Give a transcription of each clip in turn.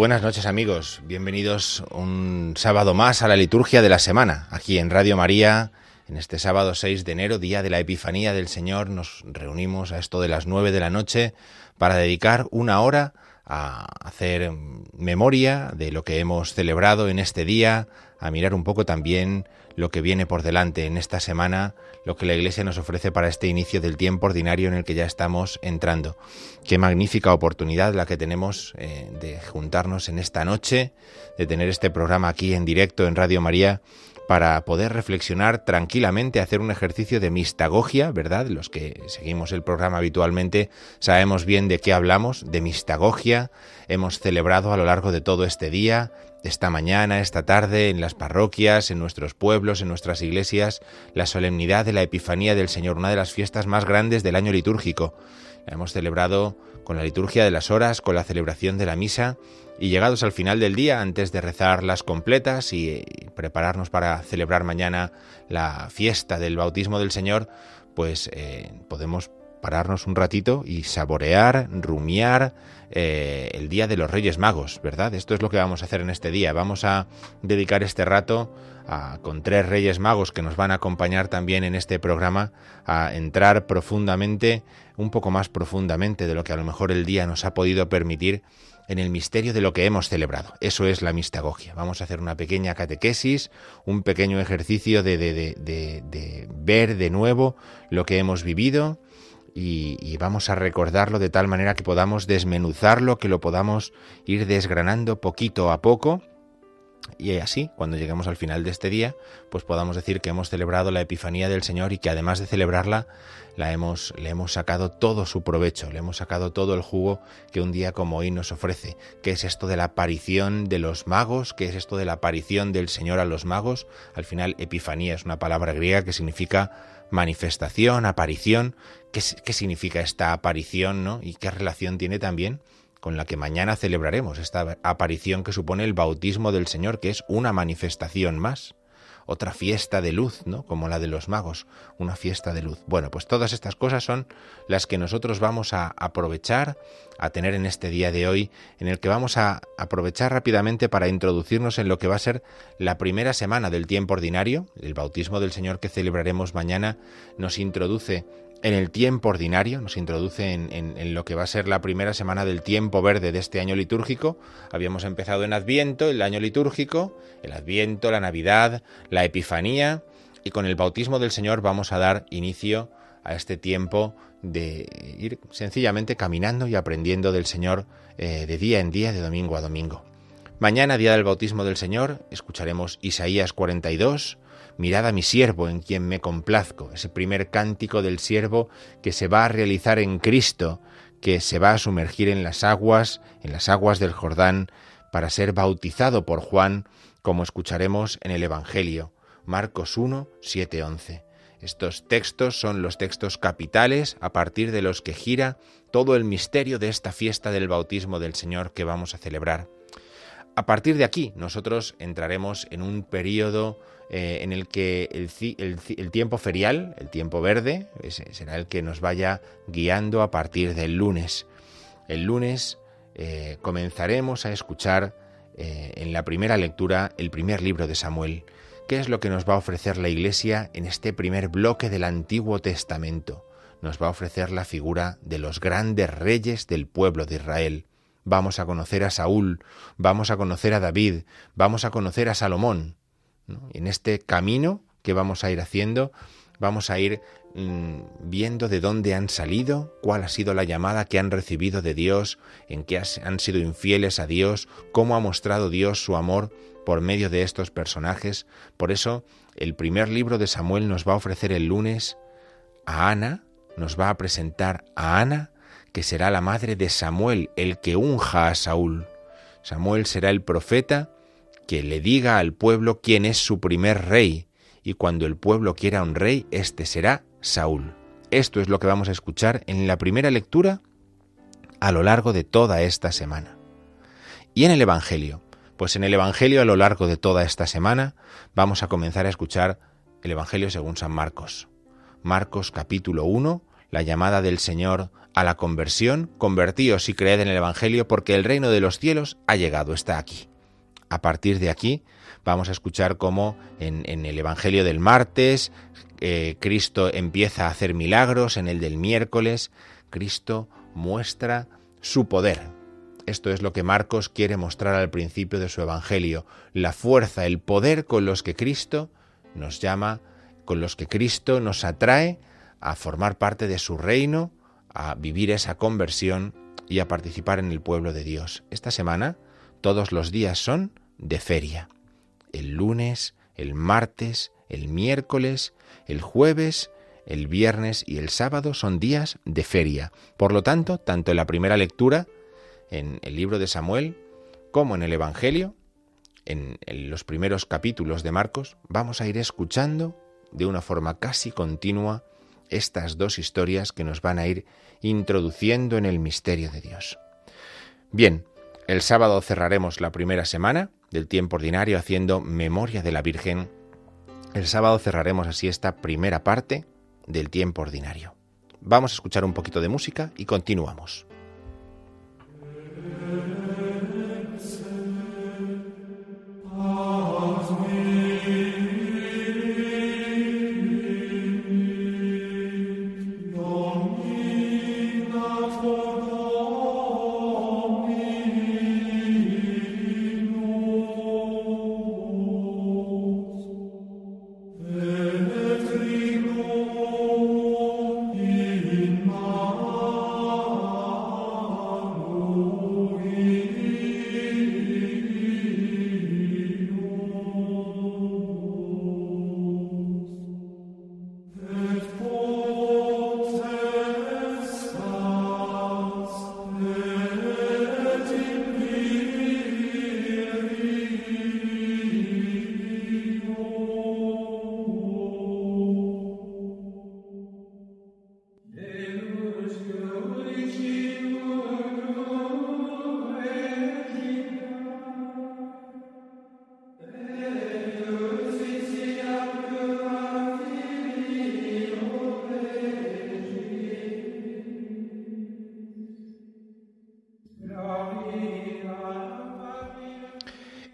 Buenas noches amigos, bienvenidos un sábado más a la liturgia de la semana. Aquí en Radio María, en este sábado 6 de enero, día de la Epifanía del Señor, nos reunimos a esto de las 9 de la noche para dedicar una hora a hacer memoria de lo que hemos celebrado en este día, a mirar un poco también lo que viene por delante en esta semana, lo que la Iglesia nos ofrece para este inicio del tiempo ordinario en el que ya estamos entrando. Qué magnífica oportunidad la que tenemos eh, de juntarnos en esta noche, de tener este programa aquí en directo en Radio María para poder reflexionar tranquilamente, hacer un ejercicio de mistagogia, ¿verdad? Los que seguimos el programa habitualmente sabemos bien de qué hablamos, de mistagogia. Hemos celebrado a lo largo de todo este día, esta mañana, esta tarde, en las parroquias, en nuestros pueblos, en nuestras iglesias, la solemnidad de la Epifanía del Señor, una de las fiestas más grandes del año litúrgico. La hemos celebrado con la liturgia de las horas, con la celebración de la misa y llegados al final del día, antes de rezar las completas y prepararnos para celebrar mañana la fiesta del bautismo del Señor, pues eh, podemos pararnos un ratito y saborear, rumiar eh, el Día de los Reyes Magos, ¿verdad? Esto es lo que vamos a hacer en este día. Vamos a dedicar este rato con tres Reyes Magos que nos van a acompañar también en este programa a entrar profundamente, un poco más profundamente de lo que a lo mejor el día nos ha podido permitir en el misterio de lo que hemos celebrado. Eso es la mistagogia. Vamos a hacer una pequeña catequesis, un pequeño ejercicio de, de, de, ver de nuevo lo que hemos vivido y, vamos a recordarlo de tal manera que podamos desmenuzarlo, que lo podamos ir desgranando poquito a poco y así, cuando lleguemos al final de este día, pues podamos decir que hemos celebrado la Epifanía del Señor y que además de celebrarla, la hemos, le hemos sacado todo su provecho, le hemos sacado todo el jugo que un día como hoy nos ofrece. ¿Qué es esto de la aparición de los magos? ¿Qué es esto de la aparición del Señor a los magos? Al final, Epifanía es una palabra griega que significa manifestación, aparición. ¿Qué, significa esta aparición, no? ¿Y qué relación tiene también? con la que mañana celebraremos esta aparición que supone el bautismo del Señor, que es una manifestación más, otra fiesta de luz, ¿no? Como la de los magos, una fiesta de luz. Bueno, pues todas estas cosas son las que nosotros vamos a aprovechar, a tener en este día de hoy, en el que vamos a aprovechar rápidamente para introducirnos en lo que va a ser la primera semana del tiempo ordinario. El bautismo del Señor que celebraremos mañana nos introduce en el tiempo ordinario, nos introduce en, lo que va a ser la primera semana del tiempo verde de este año litúrgico. Habíamos empezado en Adviento, el año litúrgico, el Adviento, la Navidad, la Epifanía, y con el bautismo del Señor vamos a dar inicio a este tiempo de ir sencillamente caminando y aprendiendo del Señor eh, de día en día, de domingo a domingo. Mañana, día del bautismo del Señor, escucharemos Isaías 42, Mirad a mi siervo en quien me complazco, ese primer cántico del siervo que se va a realizar en Cristo, que se va a sumergir en las aguas, en las aguas del Jordán, para ser bautizado por Juan, como escucharemos en el Evangelio, Marcos 1, 7, 11. Estos textos son los textos capitales a partir de los que gira todo el misterio de esta fiesta del bautismo del Señor que vamos a celebrar. A partir de aquí, nosotros entraremos en un periodo eh, en el que el, tiempo ferial, el tiempo verde, será el que nos vaya guiando a partir del lunes. El lunes eh, comenzaremos a escuchar eh, en la primera lectura el primer libro de Samuel. ¿Qué es lo que nos va a ofrecer la Iglesia en este primer bloque del Antiguo Testamento? Nos va a ofrecer la figura de los grandes reyes del pueblo de Israel. Vamos a conocer a Saúl, vamos a conocer a David, vamos a conocer a Salomón. En este camino que vamos a ir haciendo, vamos a ir mm, viendo de dónde han salido, cuál ha sido la llamada que han recibido de Dios, en qué han sido infieles a Dios, cómo ha mostrado Dios su amor por medio de estos personajes. Por eso, el primer libro de Samuel nos va a ofrecer el lunes a Ana, nos va a presentar a Ana, que será la madre de Samuel, el que unja a Saúl. Samuel será el profeta que le diga al pueblo quién es su primer rey, y cuando el pueblo quiera un rey, este será Saúl. Esto es lo que vamos a escuchar en la primera lectura a lo largo de toda esta semana. Y en el Evangelio, pues en el Evangelio a lo largo de toda esta semana vamos a comenzar a escuchar el Evangelio según San Marcos. Marcos capítulo 1, la llamada del Señor a la conversión, convertíos y creed en el Evangelio porque el reino de los cielos ha llegado, está aquí. A partir de aquí vamos a escuchar cómo en, el Evangelio del martes eh, Cristo empieza a hacer milagros, en el del miércoles Cristo muestra su poder. Esto es lo que Marcos quiere mostrar al principio de su Evangelio, la fuerza, el poder con los que Cristo nos llama, con los que Cristo nos atrae a formar parte de su reino, a vivir esa conversión y a participar en el pueblo de Dios. Esta semana todos los días son de feria. El lunes, el martes, el miércoles, el jueves, el viernes y el sábado son días de feria. Por lo tanto, tanto en la primera lectura, en el libro de Samuel, como en el Evangelio, en, los primeros capítulos de Marcos, vamos a ir escuchando de una forma casi continua estas dos historias que nos van a ir introduciendo en el misterio de Dios. Bien, el sábado cerraremos la primera semana del tiempo ordinario haciendo memoria de la Virgen. El sábado cerraremos así esta primera parte del tiempo ordinario. Vamos a escuchar un poquito de música y continuamos.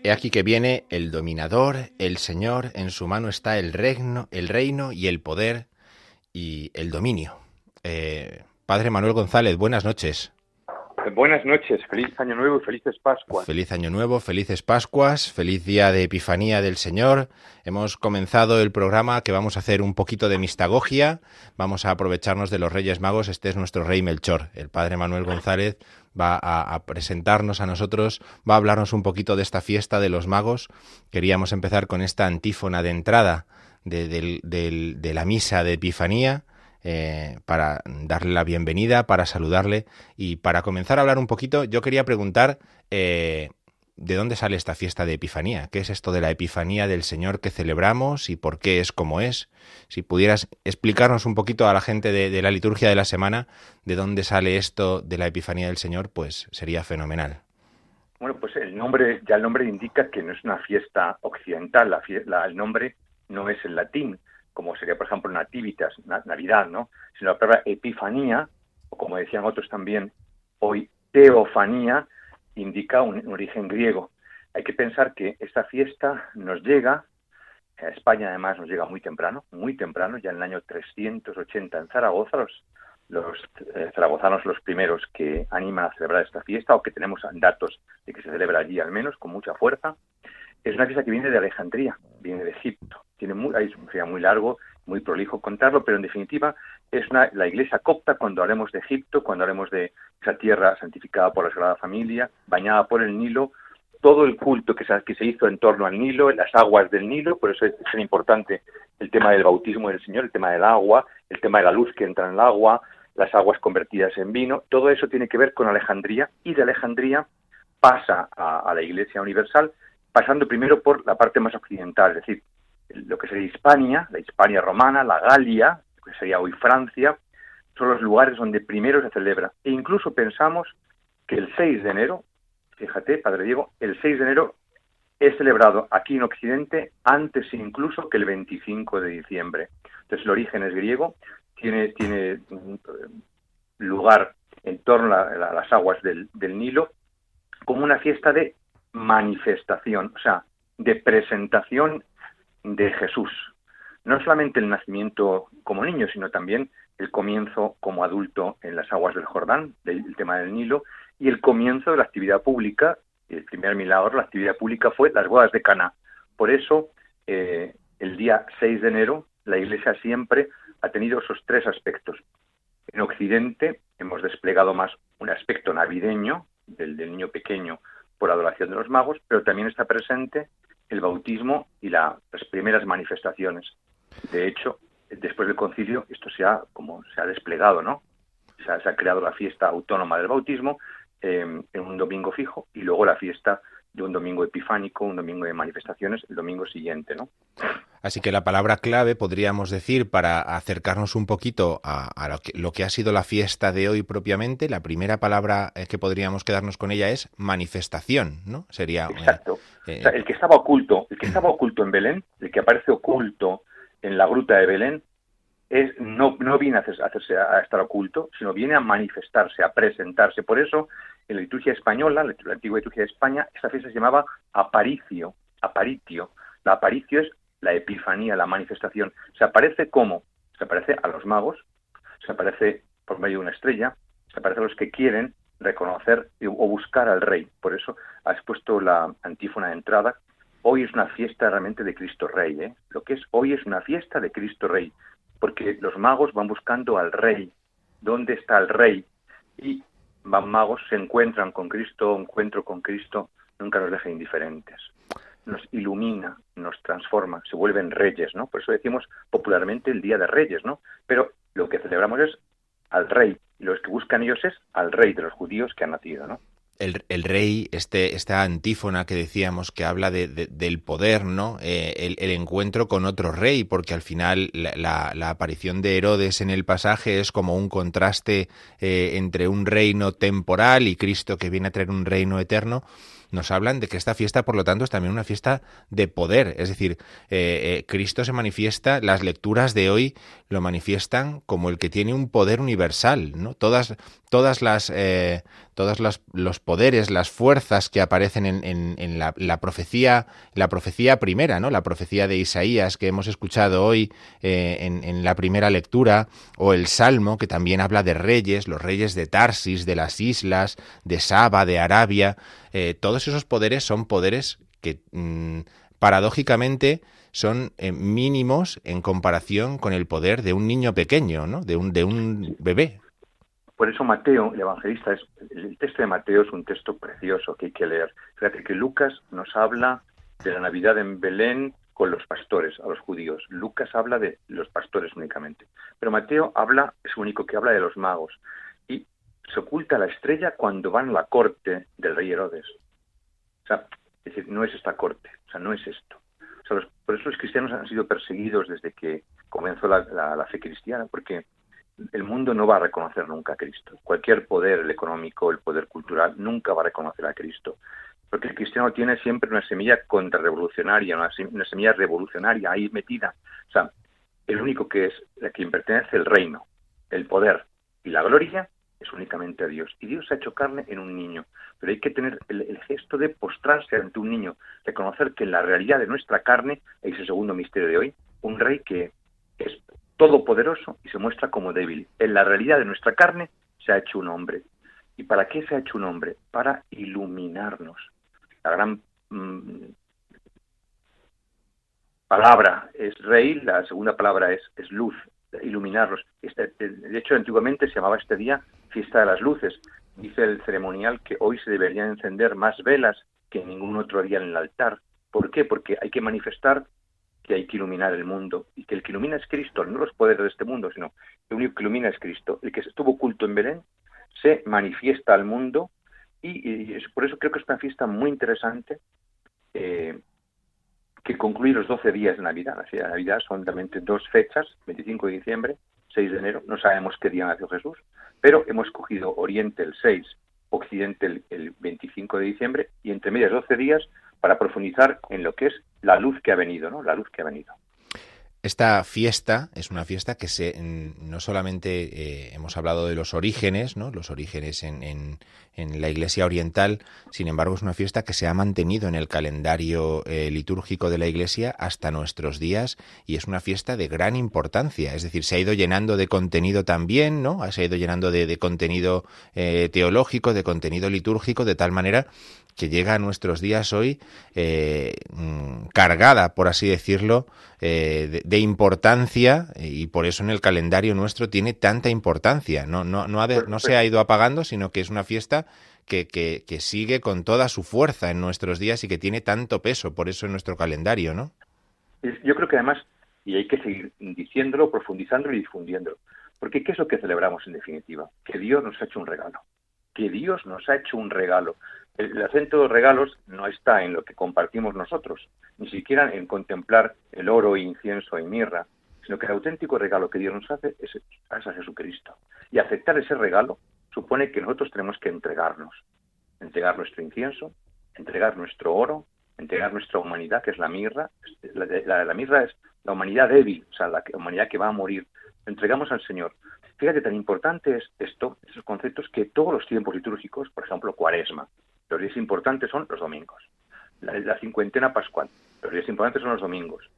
He aquí que viene el dominador, el Señor, en su mano está el reino, el reino y el poder y el dominio. Eh, Padre Manuel González, buenas noches. Buenas noches, feliz año nuevo y felices Pascuas. Feliz año nuevo, felices Pascuas, feliz día de Epifanía del Señor. Hemos comenzado el programa que vamos a hacer un poquito de mistagogia, vamos a aprovecharnos de los Reyes Magos, este es nuestro Rey Melchor. El Padre Manuel González va a, presentarnos a nosotros, va a hablarnos un poquito de esta fiesta de los magos. Queríamos empezar con esta antífona de entrada de la misa de Epifanía eh, para darle la bienvenida, para saludarle y para comenzar a hablar un poquito, yo quería preguntar eh, de dónde sale esta fiesta de Epifanía, qué es esto de la Epifanía del Señor que celebramos y por qué es como es. Si pudieras explicarnos un poquito a la gente de, la liturgia de la semana de dónde sale esto de la Epifanía del Señor, pues sería fenomenal. Bueno, pues el nombre, ya el nombre indica que no es una fiesta occidental, la, el nombre no es el latín, como sería, por ejemplo, Nativitas, Navidad, ¿no? Sino la palabra Epifanía, o como decían otros también, hoy Teofanía, indica un, origen griego. Hay que pensar que esta fiesta nos llega, a España además nos llega muy temprano, muy temprano, ya en el año 380 en Zaragoza, los, eh, zaragozanos los primeros que animan a celebrar esta fiesta, o que tenemos datos de que se celebra allí al menos con mucha fuerza. Es una fiesta que viene de Alejandría, viene de Egipto. Tiene muy, es un muy largo, muy prolijo contarlo, pero en definitiva es la iglesia copta cuando hablemos de Egipto, cuando hablemos de esa tierra santificada por la Sagrada Familia, bañada por el Nilo, todo el culto que se, que se hizo en torno al Nilo, las aguas del Nilo, por eso es, es importante el tema del bautismo del Señor, el tema del agua, el tema de la luz que entra en el agua, las aguas convertidas en vino, todo eso tiene que ver con Alejandría y de Alejandría pasa a, la Iglesia Universal, pasando primero por la parte más occidental, es decir, lo que sería Hispania, la Hispania romana, la Galia, que sería hoy Francia, son los lugares donde primero se celebra. E incluso pensamos que el 6 de enero, fíjate, Padre Diego, el 6 de enero es celebrado aquí en Occidente antes incluso que el 25 de diciembre. Entonces el origen es griego, tiene, tiene lugar en torno a, las aguas del, Nilo como una fiesta de manifestación, o sea, de presentación de Jesús. No solamente el nacimiento como niño, sino también el comienzo como adulto en las aguas del Jordán, del tema del Nilo, y el comienzo de la actividad pública. El primer milagro, la actividad pública fue las bodas de Cana. Por eso, eh, el día 6 de enero, la Iglesia siempre ha tenido esos tres aspectos. En Occidente hemos desplegado más un aspecto navideño del, niño pequeño por adoración de los magos, pero también está presente el bautismo y las primeras manifestaciones. De hecho, después del concilio esto se ha como se ha desplegado, ¿no? Se ha, creado la fiesta autónoma del bautismo eh, en un domingo fijo y luego la fiesta de un domingo epifánico, un domingo de manifestaciones, el domingo siguiente, ¿no? Así que la palabra clave, podríamos decir, para acercarnos un poquito a, lo, que, ha sido la fiesta de hoy propiamente, la primera palabra eh, que podríamos quedarnos con ella es manifestación, ¿no? Sería... Eh, Exacto. Eh, el que estaba oculto, el que estaba oculto en Belén, el que aparece oculto en la gruta de Belén, no, viene a, hacerse, a estar oculto, sino viene a manifestarse, a presentarse. Por eso, en la liturgia española, la, antigua liturgia de España, esta fiesta se llamaba aparicio, aparitio. La aparicio es la epifanía, la manifestación. Se aparece como? Se aparece a los magos, se aparece por medio de una estrella, se aparece a los que quieren reconocer o buscar al rey. Por eso has puesto la antífona de entrada. Hoy es una fiesta realmente de Cristo Rey. ¿eh? Lo que es hoy es una fiesta de Cristo Rey porque los magos van buscando al rey. ¿Dónde está el rey? Y van magos, se encuentran con Cristo, encuentro con Cristo, nunca nos deja indiferentes. Nos ilumina, nos transforma, se vuelven reyes, ¿no? Por eso decimos popularmente el Día de Reyes, ¿no? Pero lo que celebramos es al rey, y los que buscan ellos es al rey de los judíos que ha nacido, ¿no? El, rey, este, esta antífona que decíamos que habla de, del poder, ¿no? Eh, el, encuentro con otro rey, porque al final la, la, aparición de Herodes en el pasaje es como un contraste eh, entre un reino temporal y Cristo que viene a traer un reino eterno nos hablan de que esta fiesta, por lo tanto, es también una fiesta de poder. Es decir, eh, eh, Cristo se manifiesta, las lecturas de hoy lo manifiestan como el que tiene un poder universal, ¿no? Todas, todas las, eh, todos los, poderes, las fuerzas que aparecen en, la, profecía, la profecía primera, ¿no? La profecía de Isaías que hemos escuchado hoy en, la primera lectura, o el Salmo que también habla de reyes, los reyes de Tarsis, de las islas, de Saba, de Arabia. Todos esos poderes son poderes que mm, paradójicamente son eh, mínimos en comparación con el poder de un niño pequeño, ¿no? De un, de un bebé. Por eso Mateo, el evangelista, es, el texto de Mateo es un texto precioso que hay que leer. Fíjate que Lucas nos habla de la Navidad en Belén con los pastores, a los judíos. Lucas habla de los pastores únicamente. Pero Mateo habla, es único que habla de los magos. Se oculta la estrella cuando van a la corte del rey Herodes. O sea, es decir, no es esta corte, o sea, no es esto. O sea, por eso los cristianos han sido perseguidos desde que comenzó la, fe cristiana, porque el mundo no va a reconocer nunca a Cristo. Cualquier poder, el económico, el poder cultural, nunca va a reconocer a Cristo. porque el cristiano tiene siempre una semilla contrarrevolucionaria, una, una semilla revolucionaria ahí metida. O sea, el único que es a quien pertenece el reino, el poder y la gloria es únicamente Dios. Y Dios ha hecho carne en un niño. Pero hay que tener el, gesto de postrarse ante un niño, reconocer que en la realidad de nuestra carne, es el segundo misterio de hoy, un rey que es todopoderoso y se muestra como débil. En la realidad de nuestra carne se ha hecho un hombre. ¿Y para qué se ha hecho un hombre? Para iluminarnos. La gran mm, palabra es rey, la segunda palabra es, es luz, iluminarlos. Este, de hecho, antiguamente se llamaba este día fiesta de las luces. Dice el ceremonial que hoy se deberían encender más velas que ningún otro día en el altar. ¿Por qué? Porque hay que manifestar que hay que iluminar el mundo y que el que ilumina es Cristo, no los poderes de este mundo, sino el único que ilumina es Cristo. El que estuvo oculto en Belén se manifiesta al mundo y, por eso creo que es una fiesta muy interesante eh, que concluye los 12 días de Navidad. Así, la Navidad son solamente dos fechas, 25 de diciembre, 6 de enero. No sabemos qué día nació Jesús, pero hemos cogido Oriente el 6, Occidente el, 25 de diciembre y entre medias 12 días para profundizar en lo que es la luz que ha venido, ¿no? La luz que ha venido. Esta fiesta es una fiesta que se, no solamente eh, hemos hablado de los orígenes, ¿no? los orígenes en, en, la Iglesia Oriental, sin embargo es una fiesta que se ha mantenido en el calendario eh, litúrgico de la Iglesia hasta nuestros días y es una fiesta de gran importancia, es decir, se ha ido llenando de contenido también, ¿no? se ha ido llenando de, contenido eh, teológico, de contenido litúrgico, de tal manera que llega a nuestros días hoy mm, cargada, por así decirlo, eh, de, importancia y por eso en el calendario nuestro tiene tanta importancia. No, no, no, no se ha ido apagando, sino que es una fiesta que, que, que, sigue con toda su fuerza en nuestros días y que tiene tanto peso, por eso en nuestro calendario, ¿no? Yo creo que además, y hay que seguir diciéndolo, profundizándolo y difundiéndolo, porque ¿qué es lo que celebramos en definitiva? Que Dios nos ha hecho un regalo, que Dios nos ha hecho un regalo el acento de regalos no está en lo que compartimos nosotros, ni siquiera en contemplar el oro, incienso y mirra, sino que el auténtico regalo que Dios nos hace es, a Jesucristo. Y aceptar ese regalo supone que nosotros tenemos que entregarnos, entregar nuestro incienso, entregar nuestro oro, entregar nuestra humanidad, que es la mirra. La, la mirra es la humanidad débil, o sea, la humanidad que va a morir. entregamos al Señor. Fíjate, tan importante es esto, esos conceptos, que todos los tiempos litúrgicos, por ejemplo, cuaresma, los días importantes son los domingos. La, cincuentena pascual. Los días importantes son los domingos.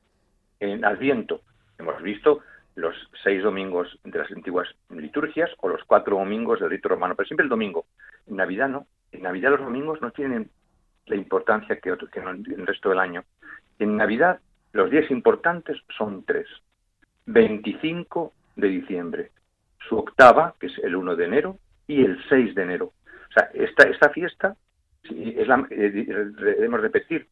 En Adviento hemos visto los seis domingos de las antiguas liturgias o los cuatro domingos del rito romano, pero siempre el domingo. En Navidad no. En Navidad los domingos no tienen la importancia que, otros, que en el resto del año. En Navidad los días importantes son tres. 25 de diciembre, su octava, que es el 1 de enero, y el 6 de enero. O sea, esta, esta fiesta es la, eh, debemos repetir,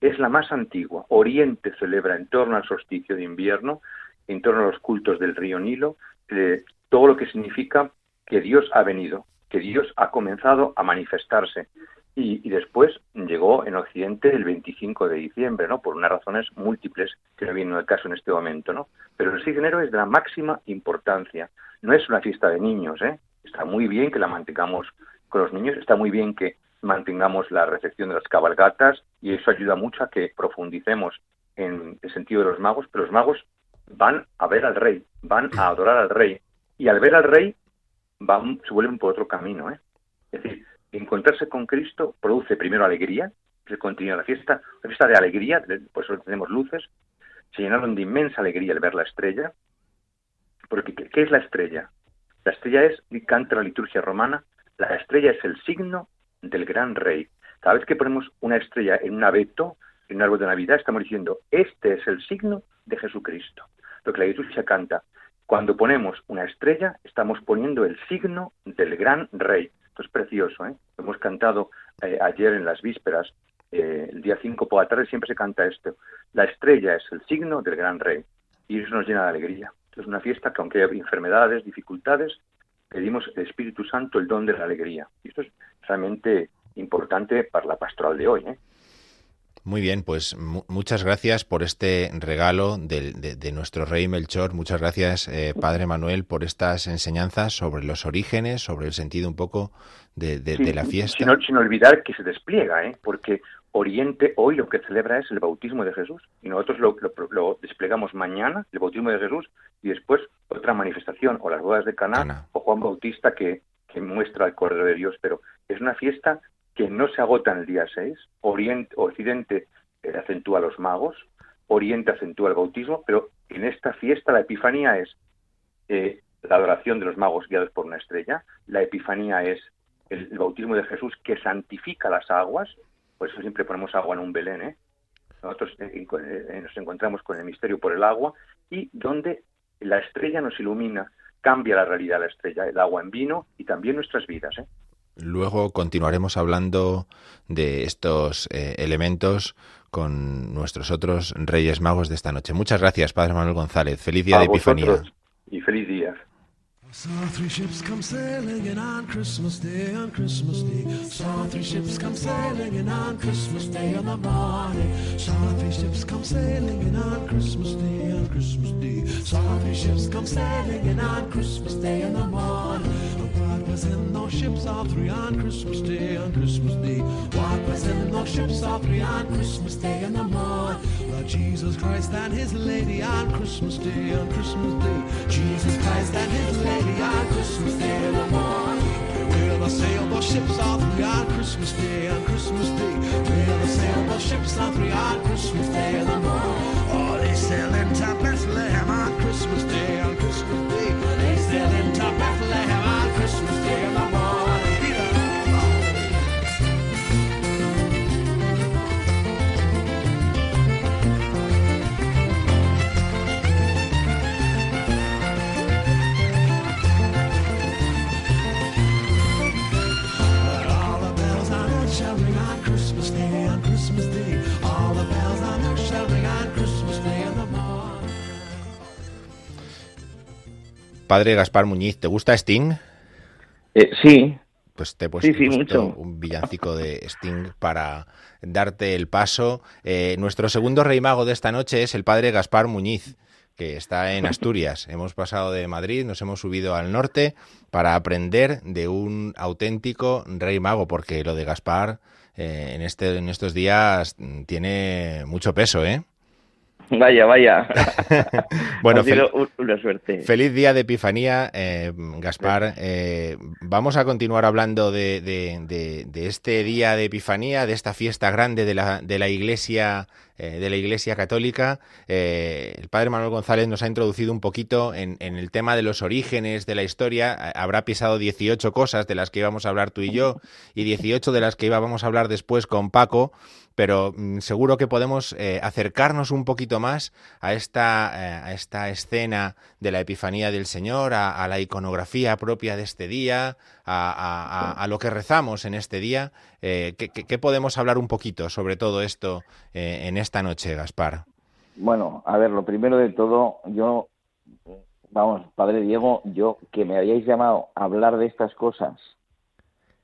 es la más antigua. Oriente celebra en torno al solsticio de invierno, en torno a los cultos del río Nilo, eh, todo lo que significa que Dios ha venido, que Dios ha comenzado a manifestarse. Y, después llegó en Occidente el 25 de diciembre, ¿no? Por unas razones múltiples que no vienen al caso en este momento, ¿no? Pero el 6 de enero es de la máxima importancia. No es una fiesta de niños, ¿eh? Está muy bien que la mantengamos con los niños, está muy bien que mantengamos la recepción de las cabalgatas y eso ayuda mucho a que profundicemos en el sentido de los magos, pero los magos van a ver al rey, van a adorar al rey y al ver al rey van, se vuelven por otro camino. ¿eh? Es decir, encontrarse con Cristo produce primero alegría, se continúa la fiesta, la fiesta de alegría, por eso tenemos luces, se llenaron de inmensa alegría al ver la estrella, porque ¿qué es la estrella? La estrella es, canta la liturgia romana, la estrella es el signo del gran rey. Cada vez que ponemos una estrella en un abeto, en un árbol de Navidad, estamos diciendo, este es el signo de Jesucristo. Lo que la liturgia canta. Cuando ponemos una estrella, estamos poniendo el signo del gran rey. Esto es precioso, ¿eh? Hemos cantado eh, ayer en las vísperas, eh, el día 5 por la tarde siempre se canta esto. La estrella es el signo del gran rey y eso nos llena de alegría. Es una fiesta que aunque haya enfermedades, dificultades, pedimos el Espíritu Santo el don de la alegría. Y esto es realmente importante para la pastoral de hoy. ¿eh? Muy bien, pues muchas gracias por este regalo de, nuestro rey Melchor. Muchas gracias, eh, Padre Manuel, por estas enseñanzas sobre los orígenes, sobre el sentido un poco de, la fiesta. Sin, olvidar que se despliega, ¿eh? porque Oriente hoy lo que celebra es el bautismo de Jesús. Y nosotros lo, desplegamos mañana, el bautismo de Jesús, y después otra manifestación, o las bodas de Caná, o Juan Bautista que, que muestra el Cordero de Dios. Pero es una fiesta que no se agota en el día 6. Oriente, Occidente eh, acentúa los magos, Oriente acentúa el bautismo, pero en esta fiesta la Epifanía es eh, la adoración de los magos guiados por una estrella, la Epifanía es el, bautismo de Jesús que santifica las aguas, por eso siempre ponemos agua en un Belén, ¿eh? nosotros nos encontramos con el misterio por el agua y donde la estrella nos ilumina, cambia la realidad la estrella, el agua en vino y también nuestras vidas. ¿eh? Luego continuaremos hablando de estos eh, elementos con nuestros otros Reyes Magos de esta noche. Muchas gracias, Padre Manuel González. Feliz día de Epifanía. Y feliz día. Saw three ships come sailing in on Christmas Day, on Christmas Day. Saw three ships come sailing in on Christmas Day in the morning. Saw three ships come sailing in on Christmas Day, on Christmas Day. Saw three ships come sailing in on Christmas Day in the morning. What was in those ships, all three on Christmas Day, on Christmas Day? What was in those ships, all three on Christmas Day in the morning? Lord Jesus Christ and His Lady on Christmas Day, on Christmas Day. Jesus Christ and His Lady on Christmas Day in the morning. We'll the sailboat ships all three on Christmas Day, on Christmas Day. We'll the sailboat ships all three on Christmas Day in the morning. Oh, they sail into Bethlehem on Christmas Day, on Christmas Day. They sail into Bethlehem Padre Gaspar Muñiz, ¿te gusta Sting? Eh, sí. Pues te he puesto, un villancico de Sting para darte el paso. Eh, nuestro segundo rey mago de esta noche es el Padre Gaspar Muñiz que está en Asturias. hemos pasado de Madrid, nos hemos subido al norte para aprender de un auténtico rey mago, porque lo de Gaspar eh, en, este, en estos días tiene mucho peso, ¿eh? Vaya, vaya. bueno, una suerte. Feliz día de Epifanía, eh, Gaspar. Eh, vamos a continuar hablando de, de, este día de Epifanía, de esta fiesta grande de la, de la Iglesia eh, de la Iglesia Católica. Eh, el padre Manuel González nos ha introducido un poquito en, el tema de los orígenes de la historia. Habrá pisado 18 cosas de las que íbamos a hablar tú y yo y 18 de las que íbamos a hablar después con Paco pero mm, seguro que podemos eh, acercarnos un poquito más a esta, a esta escena de la Epifanía del Señor, a, la iconografía propia de este día, a, lo que rezamos en este día. ¿qué, podemos hablar un poquito sobre todo esto en esta noche, Gaspar? Bueno, a ver, lo primero de todo, yo, vamos, Padre Diego, yo que me hayáis llamado a hablar de estas cosas,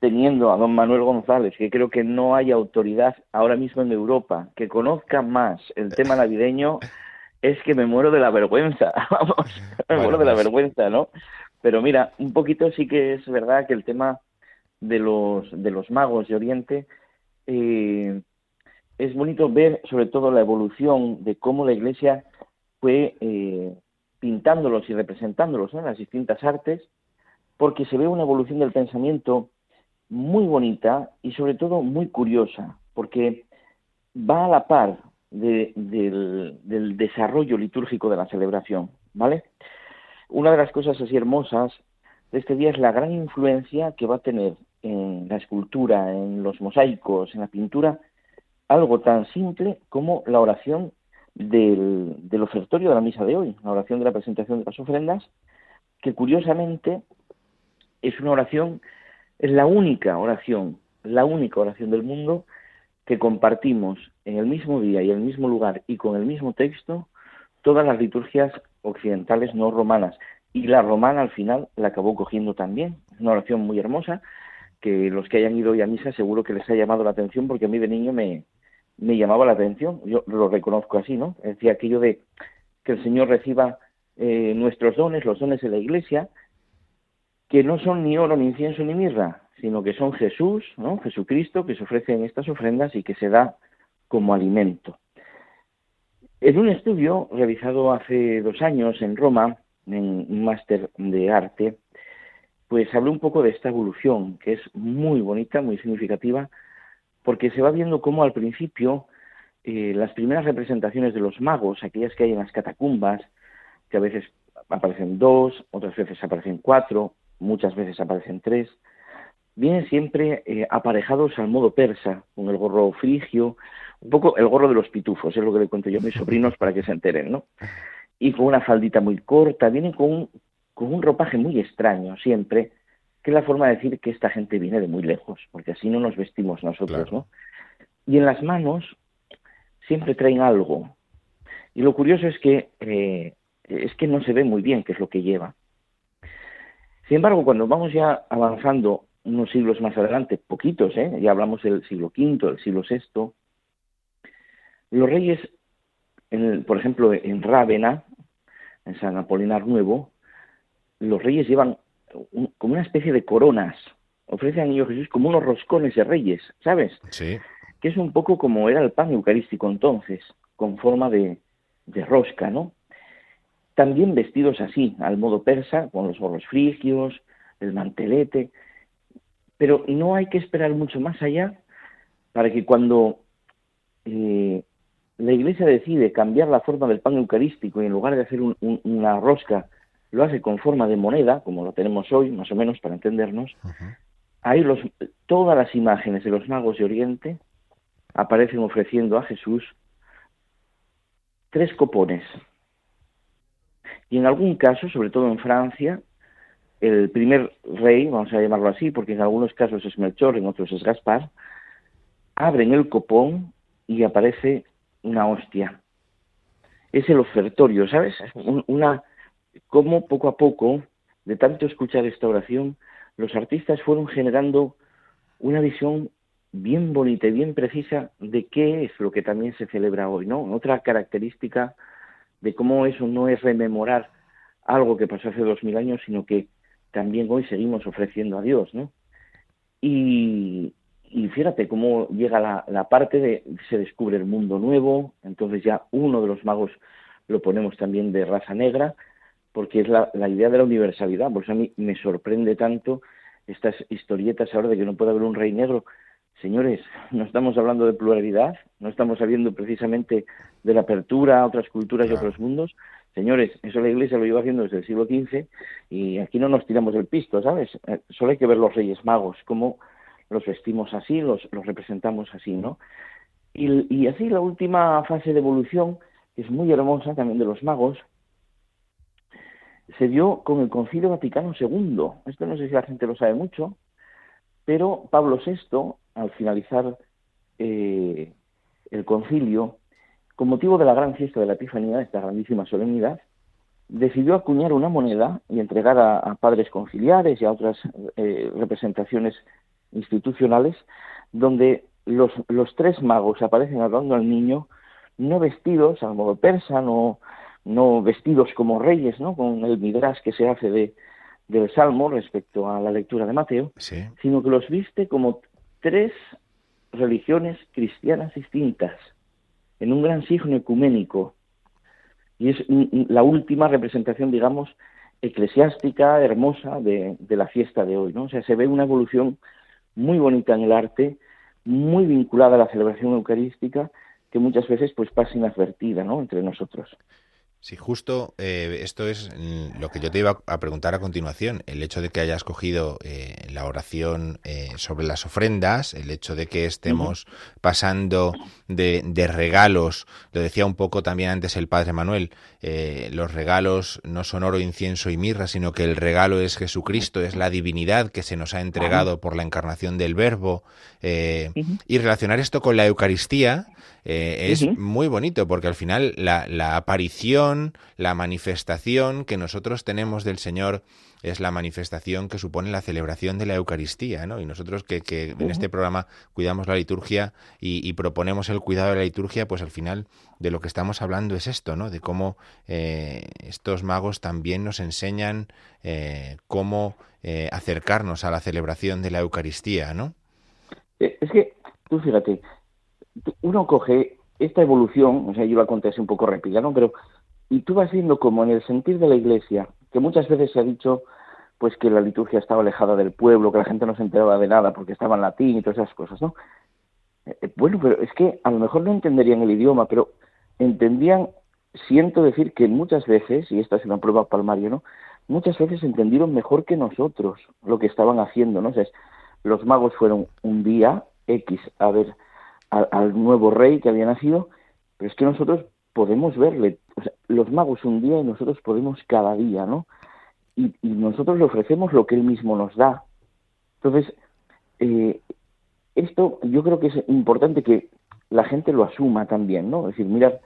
teniendo a don Manuel González, que creo que no hay autoridad ahora mismo en Europa que conozca más el tema navideño, es que me muero de la vergüenza, vamos, me muero de la pues vergüenza, ¿no? Pero mira, un poquito sí que es verdad que el tema de los, de los magos de Oriente, eh, es bonito ver sobre todo la evolución de cómo la Iglesia fue eh, pintándolos y representándolos en las distintas artes, porque se ve una evolución del pensamiento muy bonita y sobre todo muy curiosa, porque va a la par del, del, desarrollo litúrgico de la celebración, ¿vale? Una de las cosas así hermosas de este día es la gran influencia que va a tener en la escultura, en los mosaicos, en la pintura, algo tan simple como la oración del, del, ofertorio de la misa de hoy, la oración de la presentación de las ofrendas, que curiosamente es una oración, es la única oración, la única oración del mundo que compartimos en el mismo día y en el mismo lugar y con el mismo texto todas las liturgias occidentales no romanas. Y la romana al final la acabó cogiendo también. Es una oración muy hermosa que los que hayan ido hoy a misa seguro que les ha llamado la atención porque a mí de niño me, me llamaba la atención, yo lo reconozco así, ¿no? Decía aquello de que el Señor reciba eh, nuestros dones, los dones de la Iglesia, que no son ni oro, ni incienso, ni mirra, sino que son Jesús, ¿no? Jesucristo, que se ofrece en estas ofrendas y que se da como alimento. En un estudio realizado hace dos años en Roma, en un máster de arte, pues habló un poco de esta evolución, que es muy bonita, muy significativa, porque se va viendo cómo al principio eh, las primeras representaciones de los magos, aquellas que hay en las catacumbas, que a veces aparecen dos, otras veces aparecen cuatro, muchas veces aparecen tres, vienen siempre eh, aparejados al modo persa, con el gorro frigio, un poco el gorro de los pitufos, es lo que le cuento yo a mis sobrinos para que se enteren, ¿no? Y con una faldita muy corta, vienen con un, con un ropaje muy extraño siempre, que es la forma de decir que esta gente viene de muy lejos, porque así no nos vestimos nosotros, ¿no? Y en las manos siempre traen algo. Y lo curioso es que eh, es que no se ve muy bien qué es lo que lleva. Sin embargo, cuando vamos ya avanzando unos siglos más adelante, poquitos, ¿eh? ya hablamos del siglo V, del siglo VI, los reyes, por ejemplo, en Rávena, en San Apolinar Nuevo, los reyes llevan como una especie de coronas, ofrecen a Niño Jesús como unos roscones de reyes, ¿sabes? Sí. Que es un poco como era el pan eucarístico entonces, con forma de, de rosca, ¿no? También vestidos así, al modo persa, con los gorros frigios, el mantelete, pero no hay que esperar mucho más allá para que cuando eh, la Iglesia decide cambiar la forma del pan eucarístico y en lugar de hacer una rosca lo hace con forma de moneda, como lo tenemos hoy, más o menos para entendernos, ahí los, todas las imágenes de los magos de Oriente aparecen ofreciendo a Jesús tres copones. Y en algún caso, sobre todo en Francia, el primer rey, vamos a llamarlo así, porque en algunos casos es Melchor, en otros es Gaspar, abren el copón y aparece una hostia. Es el ofertorio, ¿sabes? Una, como poco a poco, de tanto escuchar esta oración, los artistas fueron generando una visión bien bonita y bien precisa de qué es lo que también se celebra hoy, ¿no? Otra característica de cómo eso no es rememorar algo que pasó hace dos mil años, sino que también hoy seguimos ofreciendo a Dios, ¿no? Y, fíjate cómo llega la, la, parte de se descubre el mundo nuevo, entonces ya uno de los magos lo ponemos también de raza negra, porque es la, la idea de la universalidad, por eso a mí me sorprende tanto estas historietas ahora de que no puede haber un rey negro. Señores, no estamos hablando de pluralidad, no estamos hablando precisamente de la apertura a otras culturas y otros mundos. Señores, eso la Iglesia lo lleva haciendo desde el siglo XV y aquí no nos tiramos el pisto, ¿sabes? Eh, solo hay que ver los Reyes Magos, cómo los vestimos así, los, los representamos así, ¿no? Y, y así la última fase de evolución, que es muy hermosa también de los magos, se dio con el Concilio Vaticano II. Esto no sé si la gente lo sabe mucho, pero Pablo VI, al finalizar eh, el concilio, con motivo de la gran fiesta de la Epifanía, esta grandísima solemnidad, decidió acuñar una moneda y entregar a, padres conciliares y a otras eh, representaciones institucionales, donde los, tres magos aparecen hablando al niño, no vestidos al modo persa, no, no vestidos como reyes, ¿no? Con el midrash que se hace de, del Salmo respecto a la lectura de Mateo, sino que los viste como tres religiones cristianas distintas, en un gran signo ecuménico. Y es la última representación, digamos, eclesiástica, hermosa de, de la fiesta de hoy, ¿no? O sea, se ve una evolución muy bonita en el arte, muy vinculada a la celebración eucarística, que muchas veces pues pasa inadvertida, ¿no? Entre nosotros. Sí, justo eh, esto es lo que yo te iba a preguntar a continuación. El hecho de que hayas cogido eh, la oración eh, sobre las ofrendas, el hecho de que estemos pasando de, de, regalos, lo decía un poco también antes el Padre Manuel, los regalos no son oro, incienso y mirra, sino que el regalo es Jesucristo, es la divinidad que se nos ha entregado por la encarnación del Verbo. Y relacionar esto con la Eucaristía es muy bonito, porque al final la, la aparición la manifestación que nosotros tenemos del Señor es la manifestación que supone la celebración de la Eucaristía, ¿no? Y nosotros que, que en este programa cuidamos la liturgia y, proponemos el cuidado de la liturgia, pues al final de lo que estamos hablando es esto, ¿no? De cómo eh, estos magos también nos enseñan eh, cómo eh, acercarnos a la celebración de la Eucaristía, ¿no? Es que, tú fíjate, uno coge esta evolución, o sea, yo la conté así un poco rápida, ¿no? Pero, y tú vas viendo como en el sentir de la Iglesia, que muchas veces se ha dicho pues que la liturgia estaba alejada del pueblo, que la gente no se enteraba de nada porque estaba en latín y todas esas cosas, ¿no? Eh, eh, bueno, pero es que a lo mejor no entenderían el idioma, pero entendían, siento decir que muchas veces, y esta es una prueba palmaria, ¿no? Muchas veces entendieron mejor que nosotros lo que estaban haciendo, ¿no? O sea, los magos fueron un día X a ver al, nuevo rey que había nacido, pero es que nosotros podemos verle, o sea, los magos un día y nosotros podemos cada día, ¿no? Y, nosotros le ofrecemos lo que él mismo nos da. Entonces, eh, esto yo creo que es importante que la gente lo asuma también, ¿no? Es decir, mira,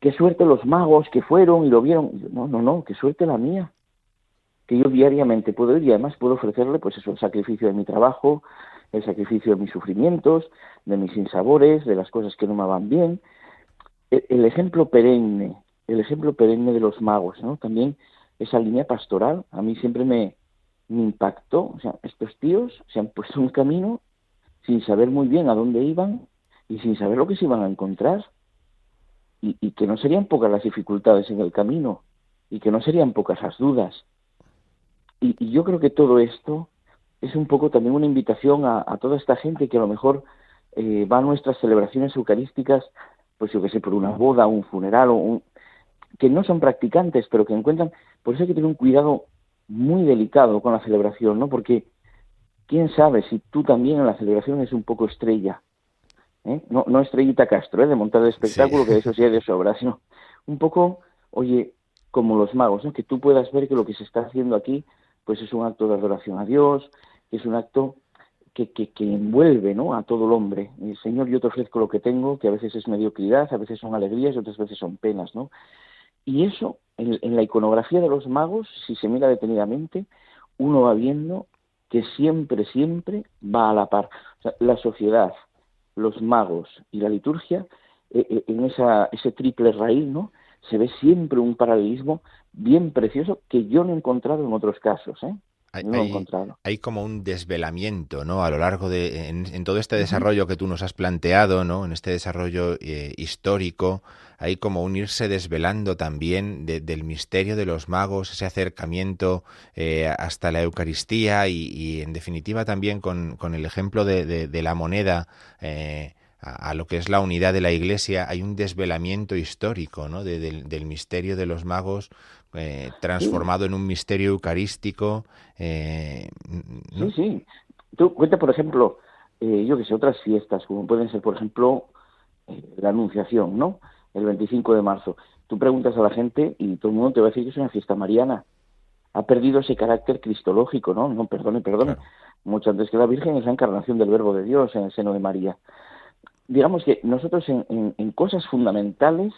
qué suerte los magos que fueron y lo vieron. No, no, no, qué suerte la mía. Que yo diariamente puedo ir y además puedo ofrecerle, pues eso, el sacrificio de mi trabajo, el sacrificio de mis sufrimientos, de mis insabores, de las cosas que no me van bien. E, el, ejemplo perenne, el ejemplo perenne de los magos, ¿no? También esa línea pastoral, a mí siempre me, impactó. O sea, estos tíos se han puesto un camino sin saber muy bien a dónde iban y sin saber lo que se iban a encontrar. Y, que no serían pocas las dificultades en el camino y que no serían pocas las dudas. Y, y yo creo que todo esto es un poco también una invitación a, toda esta gente que a lo mejor eh, va a nuestras celebraciones eucarísticas, pues yo que sé, por una boda, un funeral, o un, que no son practicantes, pero que encuentran, por eso hay que tener un cuidado muy delicado con la celebración, ¿no? Porque quién sabe si tú también en la celebración es un poco estrella, ¿eh? no, no estrellita Castro, ¿eh? de montar el espectáculo, que eso sí es de sobra, sino un poco, oye, como los magos, ¿no? que tú puedas ver que lo que se está haciendo aquí pues es un acto de adoración a Dios, es un acto que, que, envuelve ¿no? a todo el hombre. El Señor, yo te ofrezco lo que tengo, que a veces es mediocridad, a veces son alegrías y otras veces son penas. ¿no? Y eso, en, la iconografía de los magos, si se mira detenidamente, uno va viendo que siempre, siempre va a la par. la sociedad, los magos y la liturgia, eh, eh, en esa, ese triple raíz, ¿no? se ve siempre un paralelismo bien precioso que yo no he encontrado en otros casos. ¿eh? Hay, como un desvelamiento, ¿no? A lo largo de, en, todo este desarrollo que tú nos has planteado, ¿no? En este desarrollo eh, histórico, hay como un irse desvelando también del misterio de los magos, ese acercamiento eh, hasta la Eucaristía y, en definitiva también con, el ejemplo de, la moneda. Eh, a, lo que es la unidad de la Iglesia, hay un desvelamiento histórico ¿no? del, misterio de los magos eh, transformado en un misterio eucarístico. Eh, Sí, sí. Tú cuenta, por ejemplo, eh, yo que sé, otras fiestas, como pueden ser, por ejemplo, eh, la Anunciación, ¿no? El 25 de marzo. Tú preguntas a la gente y todo el mundo te va a decir que es una fiesta mariana. Ha perdido ese carácter cristológico, ¿no? No, perdone, perdone. Mucho antes que la Virgen es la encarnación del Verbo de Dios en el seno de María digamos que nosotros en, cosas fundamentales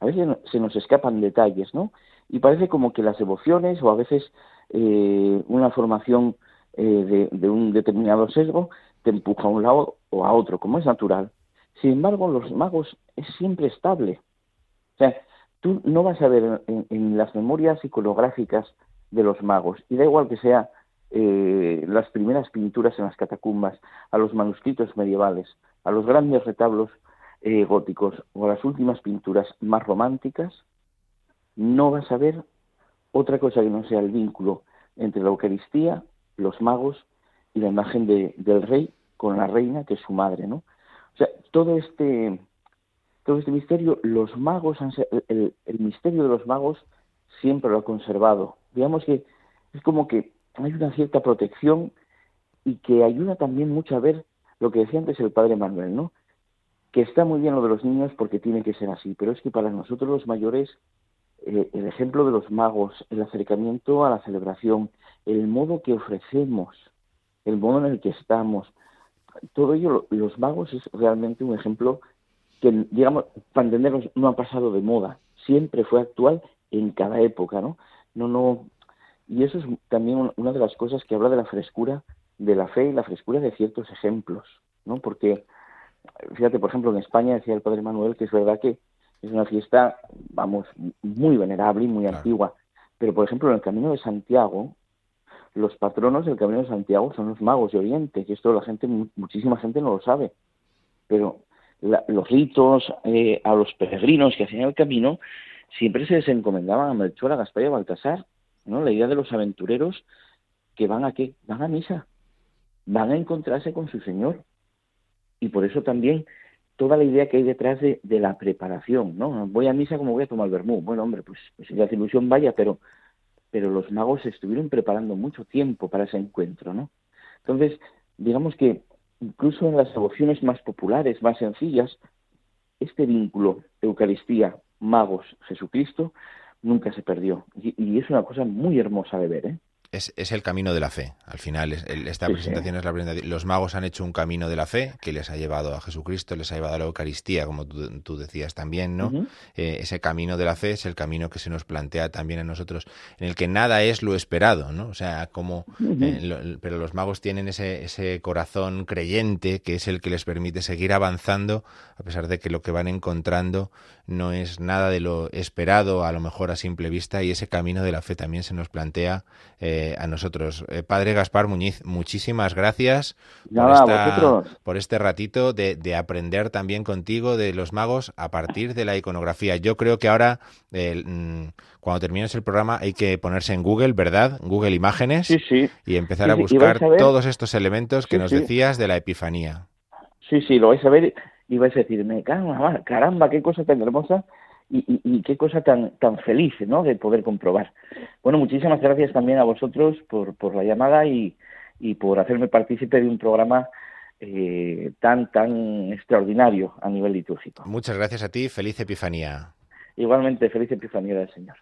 a veces se nos escapan detalles, ¿no? Y parece como que las devociones o a veces eh, una formación eh, de, un determinado sesgo te empuja a un lado o a otro, como es natural. Sin embargo, los magos es siempre estable. O sea, tú no vas a ver en, las memorias iconográficas de los magos, y da igual que sea eh, las primeras pinturas en las catacumbas, a los manuscritos medievales, a los grandes retablos eh, góticos o a las últimas pinturas más románticas, no vas a ver otra cosa que no sea el vínculo entre la Eucaristía, los magos y la imagen de, del rey con la reina, que es su madre, ¿no? O sea, todo este, todo este misterio, los magos, han, el, el misterio de los magos siempre lo ha conservado. Digamos que es como que hay una cierta protección y que ayuda también mucho a ver lo que decía antes el padre Manuel, ¿no? Que está muy bien lo de los niños porque tiene que ser así, pero es que para nosotros los mayores, eh, el ejemplo de los magos, el acercamiento a la celebración, el modo que ofrecemos, el modo en el que estamos, todo ello, los magos es realmente un ejemplo que, digamos, para entenderlos, no ha pasado de moda, siempre fue actual en cada época, ¿no? No, no. Y eso es también una de las cosas que habla de la frescura de la fe y la frescura de ciertos ejemplos, ¿no? Porque, fíjate, por ejemplo, en España decía el padre Manuel que es verdad que es una fiesta, vamos, muy venerable y muy antigua. Pero, por ejemplo, en el Camino de Santiago, los patronos del Camino de Santiago son los magos de Oriente, que esto la gente, muchísima gente no lo sabe. Pero los ritos eh, a los peregrinos que hacían el camino siempre se les encomendaban a Melchor, a Gaspar y a Baltasar, ¿no? La idea de los aventureros que van a qué? Van a misa, van a encontrarse con su Señor. Y por eso también toda la idea que hay detrás de, la preparación, ¿no? Voy a misa como voy a tomar vermú. Bueno, hombre, pues, pues si la ilusión vaya, pero, pero los magos se estuvieron preparando mucho tiempo para ese encuentro, ¿no? Entonces, digamos que incluso en las devociones más populares, más sencillas, este vínculo Eucaristía, magos, Jesucristo, nunca se perdió. Y, es una cosa muy hermosa de ver, ¿eh? Es, es, el camino de la fe. Al final, esta presentación es la presentación. Los magos han hecho un camino de la fe que les ha llevado a Jesucristo, les ha llevado a la Eucaristía, como tú, decías también, ¿no? Eh, ese camino de la fe es el camino que se nos plantea también a nosotros, en el que nada es lo esperado, ¿no? O sea, como. Eh, pero los magos tienen ese, ese corazón creyente que es el que les permite seguir avanzando, a pesar de que lo que van encontrando no es nada de lo esperado, a lo mejor a simple vista, y ese camino de la fe también se nos plantea. Eh, a nosotros. Eh, padre Gaspar Muñiz, muchísimas gracias por, este ratito de, aprender también contigo de los magos a partir de la iconografía. Yo creo que ahora, mm, cuando termines el programa, hay que ponerse en Google, ¿verdad? Google Imágenes y empezar a buscar todos estos elementos que nos decías de la Epifanía. Sí, sí, lo vais a ver y vais a decir, me caramba, qué cosa tan hermosa y, qué cosa tan, tan feliz, ¿no? De poder comprobar. Bueno, muchísimas gracias también a vosotros por, por la llamada y, y por hacerme partícipe de un programa eh, tan, tan extraordinario a nivel litúrgico. Muchas gracias a ti, feliz Epifanía. Igualmente, feliz Epifanía del Señor.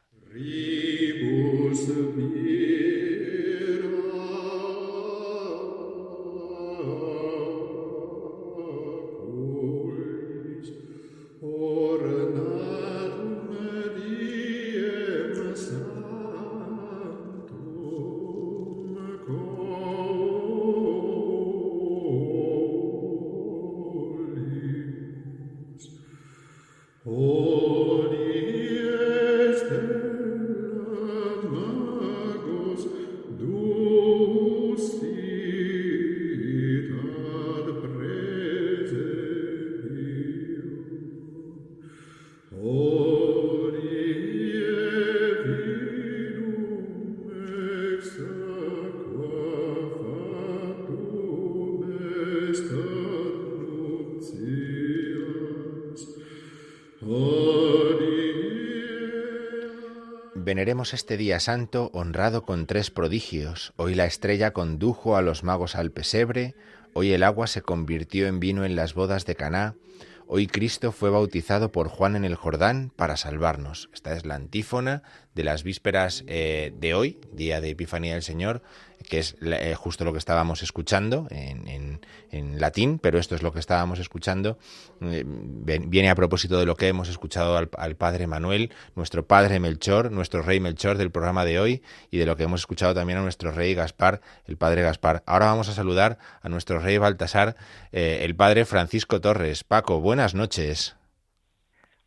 Este día santo honrado con tres prodigios. Hoy la estrella condujo a los magos al pesebre, hoy el agua se convirtió en vino en las bodas de Caná, hoy Cristo fue bautizado por Juan en el Jordán para salvarnos. Esta es la antífona de las vísperas eh, de hoy, día de Epifanía del Señor, que es eh, justo lo que estábamos escuchando en, latín, pero esto es lo que estábamos escuchando. Eh, viene a propósito de lo que hemos escuchado al, Padre Manuel, nuestro Padre Melchor, nuestro Rey Melchor del programa de hoy, y de lo que hemos escuchado también a nuestro Rey Gaspar, el Padre Gaspar. Ahora vamos a saludar a nuestro Rey Baltasar, el Padre Francisco Torres. Paco, buenas noches.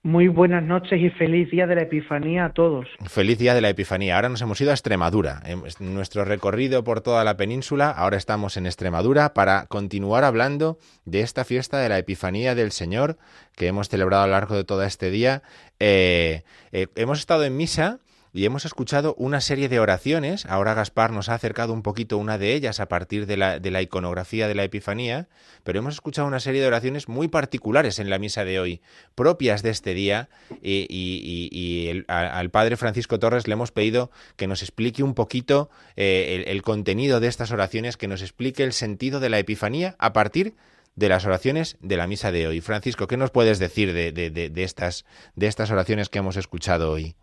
Muy buenas noches y feliz día de la Epifanía a todos. Feliz día de la Epifanía. Ahora nos hemos ido a Extremadura. En nuestro recorrido por toda la península, ahora estamos en Extremadura para continuar hablando de esta fiesta de la Epifanía del Señor que hemos celebrado a lo largo de todo este día. Eh, eh, hemos estado en misa y hemos escuchado una serie de oraciones. Ahora Gaspar nos ha acercado un poquito una de ellas a partir de la, iconografía de la Epifanía, pero hemos escuchado una serie de oraciones muy particulares en la misa de hoy, propias de este día, y, al Padre Francisco Torres le hemos pedido que nos explique un poquito eh, el, contenido de estas oraciones, que nos explique el sentido de la Epifanía a partir de las oraciones de la misa de hoy. Francisco, ¿qué nos puedes decir de estas oraciones que hemos escuchado hoy?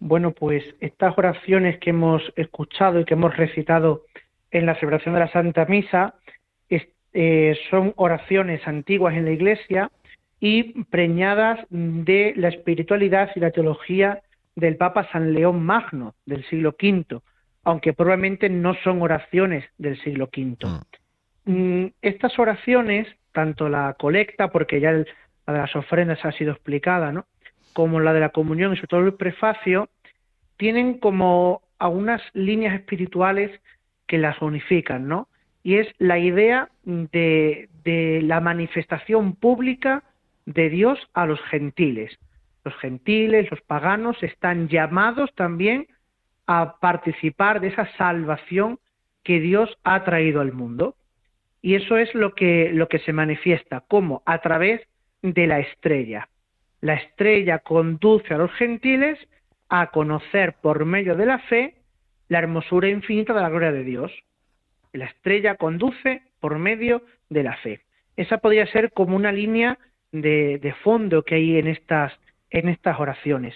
Bueno, pues estas oraciones que hemos escuchado y que hemos recitado en la celebración de la Santa Misa eh, son oraciones antiguas en la Iglesia y preñadas de la espiritualidad y la teología del Papa San León Magno del siglo V, aunque probablemente no son oraciones del siglo V. Mm. Mm, estas oraciones, tanto la colecta, porque ya la de las ofrendas ha sido explicada, ¿no? Como la de la comunión y sobre todo el prefacio, tienen como algunas líneas espirituales que las unifican, ¿no? Y es la idea de, de la manifestación pública de Dios a los gentiles. Los gentiles, los paganos están llamados también a participar de esa salvación que Dios ha traído al mundo. Y eso es lo que, lo que se manifiesta, como a través de la estrella. La estrella conduce a los gentiles a conocer por medio de la fe la hermosura infinita de la gloria de Dios. La estrella conduce por medio de la fe. Esa podría ser como una línea de, fondo que hay en estas, en estas oraciones.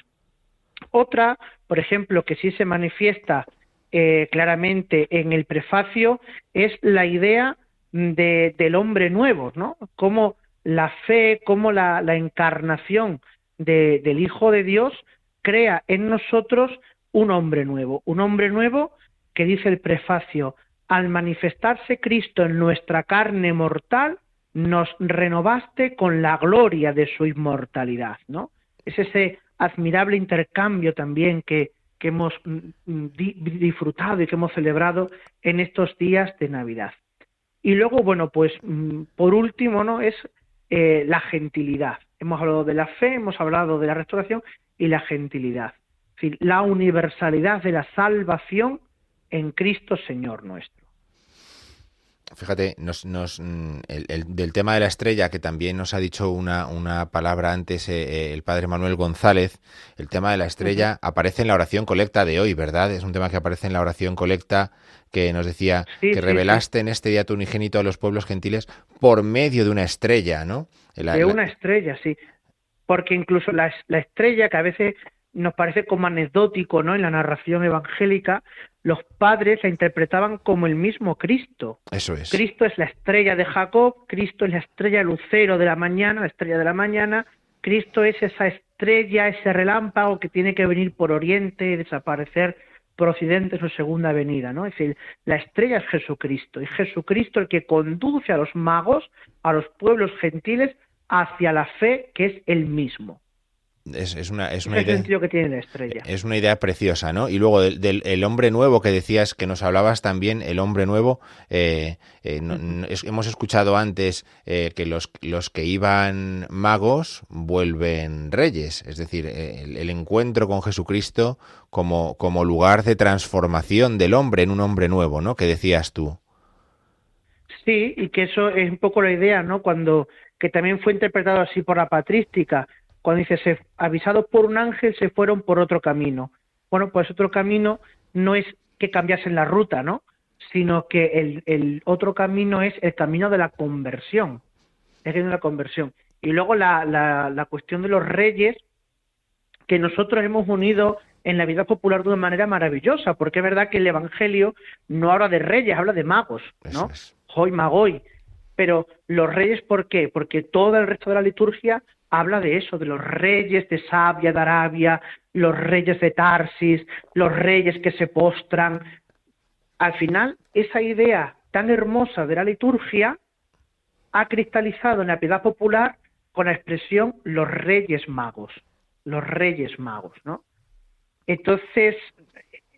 Otra, por ejemplo, que sí se manifiesta eh, claramente en el prefacio, es la idea de, del hombre nuevo, ¿no? Cómo la fe, cómo la, encarnación del Hijo de Dios crea en nosotros un hombre nuevo, un hombre nuevo que dice el prefacio, al manifestarse Cristo en nuestra carne mortal, nos renovaste con la gloria de su inmortalidad, ¿no? Es ese admirable intercambio también que, que hemos mm, mm, disfrutado y que hemos celebrado en estos días de Navidad. Y luego, bueno, pues mm, por último, ¿no? Es eh, la gentilidad. Hemos hablado de la fe, hemos hablado de la restauración y la gentilidad. La universalidad de la salvación en Cristo Señor nuestro. Fíjate, nos, nos, mm, el, del tema de la estrella, que también nos ha dicho una, una palabra antes eh, eh, el padre Manuel González, el tema de la estrella aparece en la oración colecta de hoy, ¿verdad? Es un tema que aparece en la oración colecta que nos decía que revelaste en este día tu unigénito a los pueblos gentiles por medio de una estrella, ¿no? de una estrella, sí. Porque incluso la, la estrella, que a veces nos parece como anecdótico, ¿no? En la narración evangélica, los padres la interpretaban como el mismo Cristo. Eso es. Cristo es la estrella de Jacob, Cristo es la estrella lucero de la mañana, la estrella de la mañana, Cristo es esa estrella, ese relámpago que tiene que venir por oriente y desaparecer por occidente en su segunda venida, ¿no? Es decir, la estrella es Jesucristo, y Jesucristo el que conduce a los magos, a los pueblos gentiles, hacia la fe que es el mismo. Es, una, es una idea, que tiene la estrella. Es una idea preciosa, ¿no? Y luego del, el hombre nuevo que decías que nos hablabas también, el hombre nuevo, eh, eh, hemos escuchado antes eh, que los, los que iban magos vuelven reyes, es decir, el, encuentro con Jesucristo como, como lugar de transformación del hombre en un hombre nuevo, ¿no? Que decías tú. Sí, y que eso es un poco la idea, ¿no? Cuando que también fue interpretado así por la patrística, cuando dice, se, avisados por un ángel, se fueron por otro camino. Bueno, pues otro camino no es que cambiasen la ruta, ¿no? Sino que el, el otro camino es el camino de la conversión. Es el de la conversión. Y luego la, la, la cuestión de los reyes, que nosotros hemos unido en la vida popular de una manera maravillosa, porque es verdad que el Evangelio no habla de reyes, habla de magos, ¿no? Hoy magoy. Pero los reyes, ¿por qué? Porque todo el resto de la liturgia habla de eso, de los reyes de Sabia, de Arabia, los reyes de Tarsis, los reyes que se postran. Al final, esa idea tan hermosa de la liturgia ha cristalizado en la piedad popular con la expresión los reyes magos, los reyes magos, ¿no? Entonces,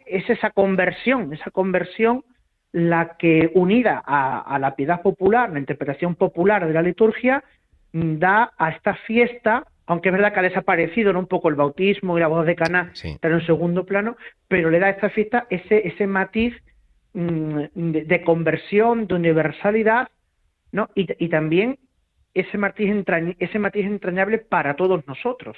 es esa conversión, esa conversión la que unida a, a la piedad popular, la interpretación popular de la liturgia, da a esta fiesta, aunque es verdad que ha desaparecido ¿no? un poco el bautismo y la voz de Caná, pero en segundo plano, pero le da a esta fiesta ese, ese matiz mm, de, conversión, de universalidad, ¿no? Y, y también ese matiz, ese matiz entrañable para todos nosotros.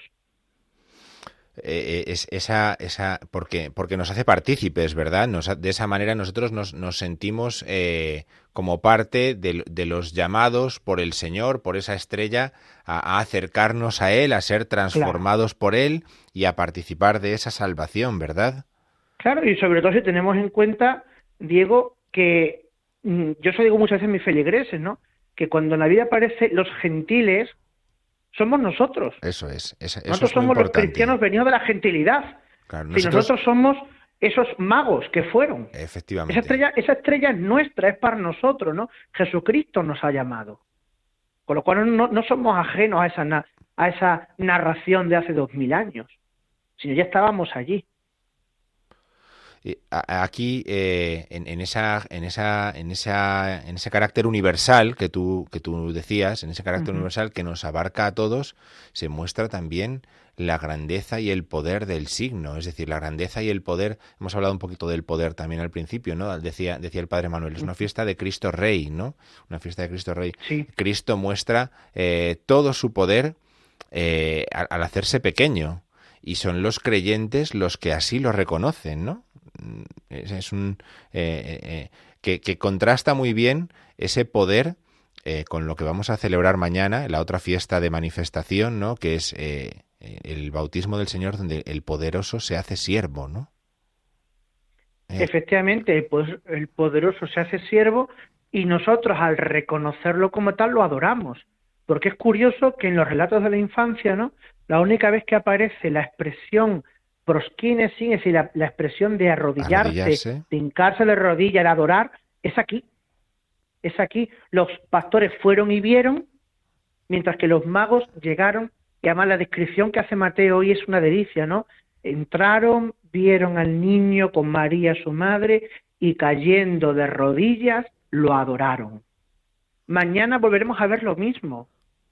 Eh, eh, es esa, esa porque, porque nos hace partícipes, ¿verdad? de esa manera nosotros nos, nos sentimos eh, como parte de, los llamados por el Señor, por esa estrella, a, acercarnos a Él, a ser transformados por Él y a participar de esa salvación, ¿verdad? Claro, y sobre todo si tenemos en cuenta, Diego, que mm, yo eso digo muchas veces en mis feligreses, ¿no? Que cuando en la vida aparecen los gentiles, somos nosotros. Eso es. eso nosotros es muy somos los cristianos venidos de la gentilidad. Claro, Si nosotros somos esos magos que fueron. Efectivamente. Esa estrella, esa estrella es nuestra, es para nosotros, ¿no? Jesucristo nos ha llamado. Con lo cual no, no somos ajenos a esa, a esa narración de hace dos mil años, sino ya estábamos allí. Eh, Aquí, eh, en, en esa, en, esa, en, esa, en ese carácter universal que tú, que tú decías, en ese carácter universal que nos abarca a todos, se muestra también la grandeza y el poder del signo, es decir, la grandeza y el poder, hemos hablado un poquito del poder también al principio, ¿no? Decía, decía el Padre Manuel, es una fiesta de Cristo Rey, ¿no? Una fiesta de Cristo Rey. Sí. Cristo muestra eh, todo su poder eh, al, al hacerse pequeño y son los creyentes los que así lo reconocen, ¿no? Mm, Es, un eh, eh, que, que contrasta muy bien ese poder eh, con lo que vamos a celebrar mañana, la otra fiesta de manifestación, ¿no? Que es eh, eh, el bautismo del Señor, donde el poderoso se hace siervo, ¿no? Eh, Efectivamente, poder- el poderoso se hace siervo y nosotros al reconocerlo como tal lo adoramos. Porque es curioso que en los relatos de la infancia, ¿no? La única vez que aparece la expresión prosquinesin, es decir, la, la expresión de arrodillarse, Arrodillarse. de hincarse de rodillas, de adorar, es aquí. Es aquí. Los pastores fueron y vieron, mientras que los magos llegaron, y además la descripción que hace Mateo hoy es una delicia, ¿no? Entraron, vieron al niño con María su madre y cayendo de rodillas lo adoraron. Mañana volveremos a ver lo mismo.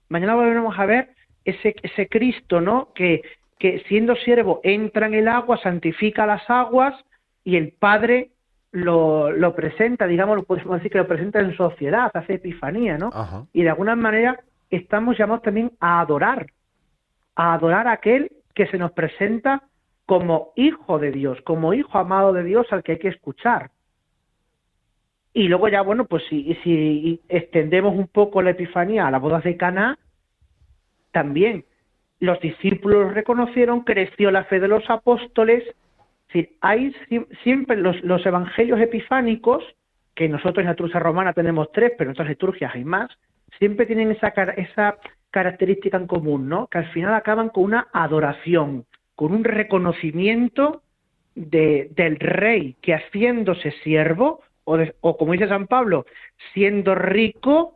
Mañana volveremos a ver ese, ese Cristo, ¿no? Que, que siendo siervo entra en el agua, santifica las aguas y el Padre lo, lo presenta, digamos, lo podemos decir que lo presenta en sociedad, hace epifanía, ¿no? Ajá. y de alguna manera estamos llamados también a adorar, a adorar a aquel que se nos presenta como hijo de Dios, como hijo amado de Dios al que hay que escuchar. Y luego ya, bueno, pues si, si extendemos un poco la epifanía a las bodas de Caná, también los discípulos reconocieron, creció la fe de los apóstoles. Es decir, hay sie- siempre los, evangelios epifánicos, que nosotros en la liturgia romana tenemos tres, pero en otras liturgias hay más, siempre tienen esa, esa característica en común, ¿no? Que al final acaban con una adoración, con un reconocimiento de, del rey que haciéndose siervo, o, o como dice San Pablo, siendo rico,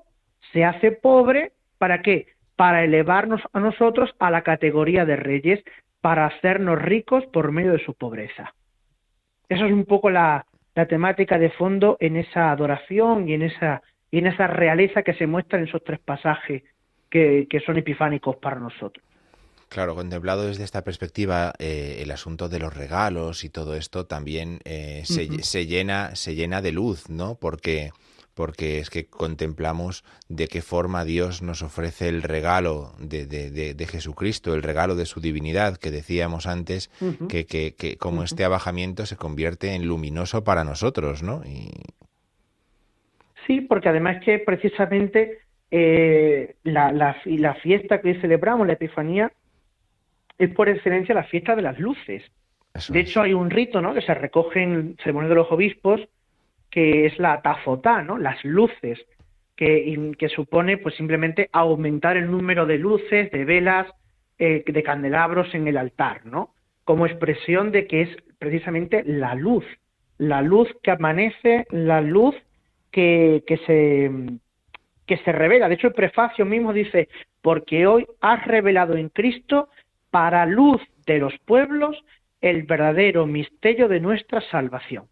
se hace pobre, ¿para qué? Para elevarnos a nosotros a la categoría de reyes, para hacernos ricos por medio de su pobreza. Eso es un poco la, la temática de fondo en esa adoración y en esa, y en esa realeza que se muestra en esos tres pasajes que, que son epifánicos para nosotros. Claro, contemplado desde esta perspectiva, eh, el asunto de los regalos y todo esto también eh, se llena, se llena de luz, ¿no? Porque, porque es que contemplamos de qué forma Dios nos ofrece el regalo de, de- de- de Jesucristo, el regalo de su divinidad, que decíamos antes, que, que, que como este abajamiento se convierte en luminoso para nosotros, ¿no? Y, Sí, porque además que precisamente eh, la, la, la fiesta que hoy celebramos, la Epifanía, es por excelencia la fiesta de las luces. eso De es. hecho, hay un rito ¿no? que se recoge en ceremonia de los obispos, que es la tafotá, ¿no? las luces, que, supone pues simplemente aumentar el número de luces, de velas, eh, de candelabros en el altar, ¿no? como expresión de que es precisamente la luz, la luz que amanece, la luz que, que se que se revela. De hecho, el prefacio mismo dice, porque hoy has revelado en Cristo para luz de los pueblos el verdadero misterio de nuestra salvación.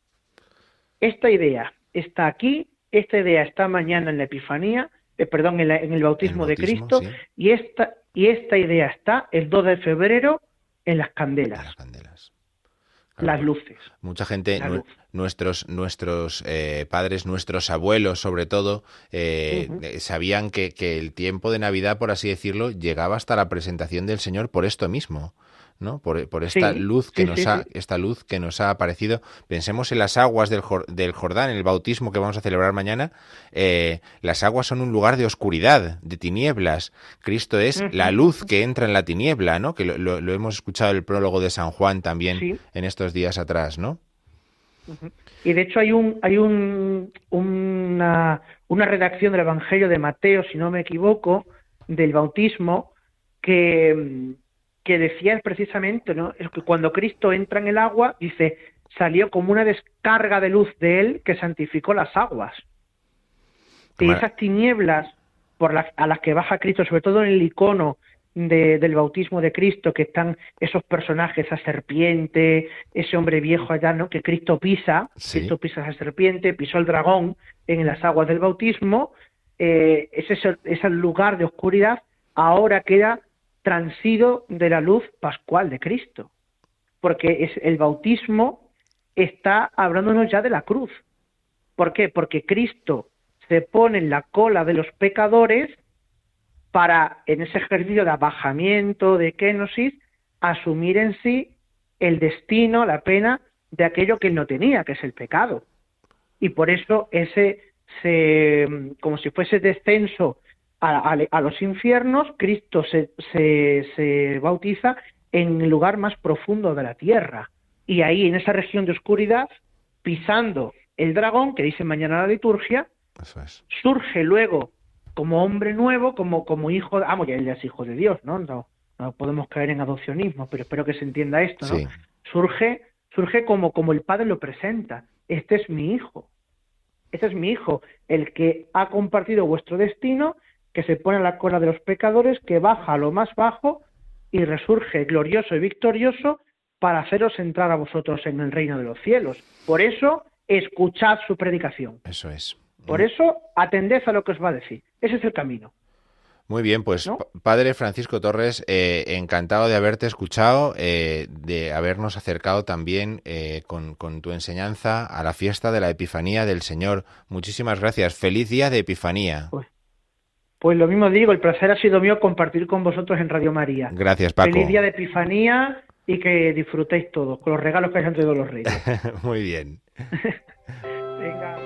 Esta idea está aquí, esta idea está mañana en la Epifanía, eh, perdón, en, la- en el bautismo, El de bautismo, Cristo, sí. y esta, y esta idea está el 2 de febrero en las de candelas, las candelas. las luces. Mucha gente, luz. nuestros, nuestros eh, padres, nuestros abuelos sobre todo, eh, eh, sabían que, que el tiempo de Navidad, por así decirlo, llegaba hasta la presentación del Señor por esto mismo. ¿No? Por, por esta Sí, luz que sí, nos sí, ha, esta luz que nos ha aparecido. Pensemos en las aguas del, Jor- del Jordán, en el bautismo que vamos a celebrar mañana. Eh, las aguas son un lugar de oscuridad, de tinieblas. Cristo es la luz que entra en la tiniebla, ¿no? Que lo, lo- lo hemos escuchado el prólogo de San Juan también en estos días atrás, ¿no? Y de hecho hay un hay un, una, una redacción del Evangelio de Mateo, si no me equivoco, del bautismo, que, que decía precisamente, ¿no? Es que cuando Cristo entra en el agua, dice, salió como una descarga de luz de él que santificó las aguas. Y esas tinieblas por las, a las que baja Cristo, sobre todo en el icono del bautismo de Cristo, que están esos personajes, esa serpiente, ese hombre viejo allá, ¿no? Que Cristo pisa, Cristo pisa esa serpiente, pisó el dragón en las aguas del bautismo, eh, ese, ese lugar de oscuridad ahora queda transido de la luz pascual de Cristo, porque es el bautismo está hablándonos ya de la cruz. ¿Por qué? Porque Cristo se pone en la cola de los pecadores para, en ese ejercicio de abajamiento, de kenosis, asumir en sí el destino, la pena de aquello que él no tenía, que es el pecado. Y por eso ese, se, como si fuese descenso a, a, los infiernos, Cristo se, se, se bautiza en el lugar más profundo de la tierra. Y ahí, en esa región de oscuridad, pisando el dragón, que dice mañana la liturgia, surge luego como hombre nuevo, como, como hijo, ah, ya él es hijo de Dios, ¿no? ¿no? No podemos caer en adopcionismo, pero espero que se entienda esto, ¿no? Surge, surge como, como el padre lo presenta. Este es mi hijo. Este es mi hijo, el que ha compartido vuestro destino, que se pone a la cola de los pecadores, que baja a lo más bajo y resurge glorioso y victorioso para haceros entrar a vosotros en el reino de los cielos. Por eso, escuchad su predicación. Eso es. Por eso, atended a lo que os va a decir. Ese es el camino. Muy bien, pues Padre Francisco Torres, eh, encantado de haberte escuchado, eh, de habernos acercado también eh, con, tu enseñanza a la fiesta de la Epifanía del Señor. Muchísimas gracias. Feliz día de Epifanía. Pues, pues lo mismo digo, el placer ha sido mío compartir con vosotros en Radio María. Gracias, Paco. Feliz día de Epifanía y que disfrutéis todos con los regalos que hayan traído los reyes. Muy bien. Venga.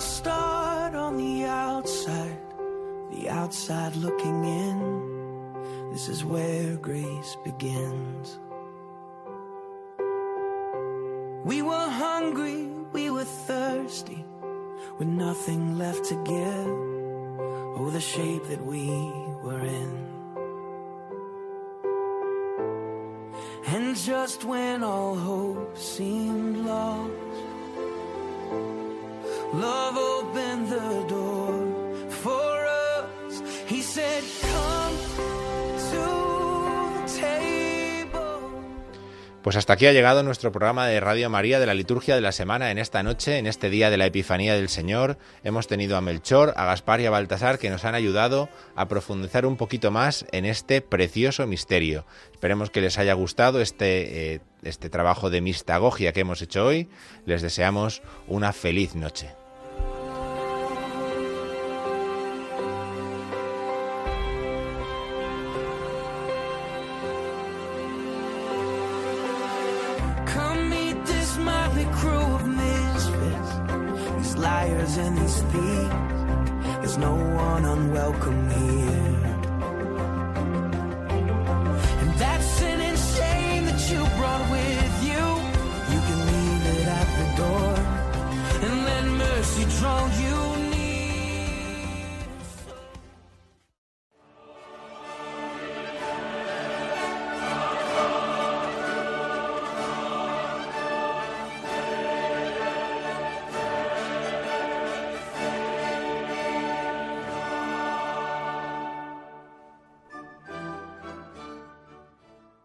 start on the outside, the outside looking in. This is where grace begins. We were hungry, we were thirsty, with nothing left to give. Oh, the shape that we were in. And just when all hope Pues hasta aquí ha llegado nuestro programa de Radio María de la liturgia de la semana en esta noche, en este día de la Epifanía del Señor. Hemos tenido a Melchor, a Gaspar y a Baltasar que nos han ayudado a profundizar un poquito más en este precioso misterio. Esperemos que les haya gustado este, eh, este trabajo de mistagogia que hemos hecho hoy. Les deseamos una feliz noche. No one unwelcome here.